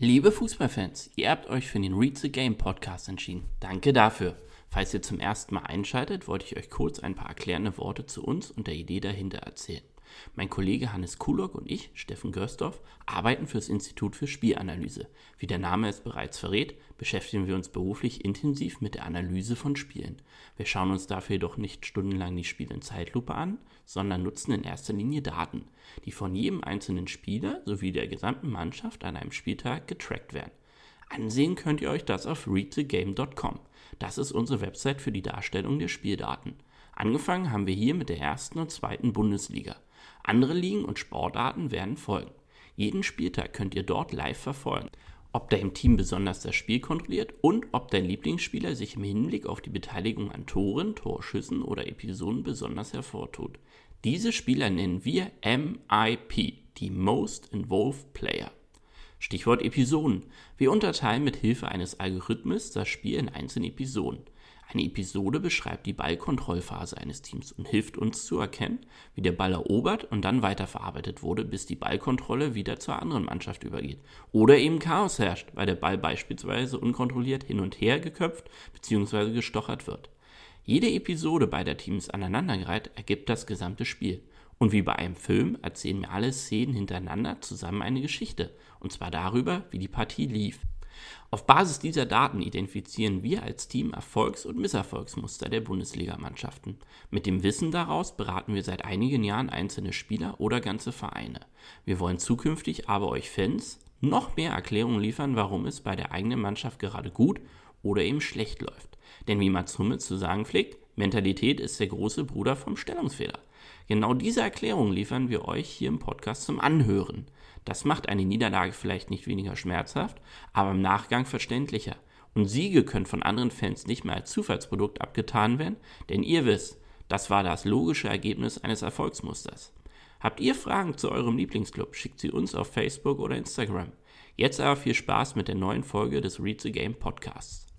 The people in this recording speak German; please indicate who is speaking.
Speaker 1: Liebe Fußballfans, ihr habt euch für den Read the Game Podcast entschieden. Danke dafür. Falls ihr zum ersten Mal einschaltet, wollte ich euch kurz ein paar erklärende Worte zu uns und der Idee dahinter erzählen. Mein Kollege Hannes Kulock und ich, Steffen Görsdorf, arbeiten für das Institut für Spielanalyse. Wie der Name es bereits verrät, beschäftigen wir uns beruflich intensiv mit der Analyse von Spielen. Wir schauen uns dafür jedoch nicht stundenlang die Spiele in Zeitlupe an, sondern nutzen in erster Linie Daten, die von jedem einzelnen Spieler sowie der gesamten Mannschaft an einem Spieltag getrackt werden. Ansehen könnt ihr euch das auf readthegame.com. Das ist unsere Website für die Darstellung der Spieldaten. Angefangen haben wir hier mit der ersten und zweiten Bundesliga. Andere Ligen und Sportarten werden folgen. Jeden Spieltag könnt ihr dort live verfolgen, ob dein Team besonders das Spiel kontrolliert und ob dein Lieblingsspieler sich im Hinblick auf die Beteiligung an Toren, Torschüssen oder Episoden besonders hervortut. Diese Spieler nennen wir MIP, die Most Involved Player. Stichwort Episoden. Wir unterteilen mit Hilfe eines Algorithmus das Spiel in einzelne Episoden. Eine Episode beschreibt die Ballkontrollphase eines Teams und hilft uns zu erkennen, wie der Ball erobert und dann weiterverarbeitet wurde, bis die Ballkontrolle wieder zur anderen Mannschaft übergeht. Oder eben Chaos herrscht, weil der Ball beispielsweise unkontrolliert hin und her geköpft bzw. gestochert wird. Jede Episode beider Teams aneinandergereiht ergibt das gesamte Spiel. Und wie bei einem Film erzählen mir alle Szenen hintereinander zusammen eine Geschichte, und zwar darüber, wie die Partie lief. Auf Basis dieser Daten identifizieren wir als Team Erfolgs- und Misserfolgsmuster der Bundesligamannschaften. Mit dem Wissen daraus beraten wir seit einigen Jahren einzelne Spieler oder ganze Vereine. Wir wollen zukünftig aber euch Fans noch mehr Erklärungen liefern, warum es bei der eigenen Mannschaft gerade gut oder eben schlecht läuft. Denn wie Mats Hummels zu sagen pflegt, Mentalität ist der große Bruder vom Stellungsfehler. Genau diese Erklärung liefern wir euch hier im Podcast zum Anhören. Das macht eine Niederlage vielleicht nicht weniger schmerzhaft, aber im Nachgang verständlicher. Und Siege können von anderen Fans nicht mehr als Zufallsprodukt abgetan werden, denn ihr wisst, das war das logische Ergebnis eines Erfolgsmusters. Habt ihr Fragen zu eurem Lieblingsclub, schickt sie uns auf Facebook oder Instagram. Jetzt aber viel Spaß mit der neuen Folge des Read the Game Podcasts.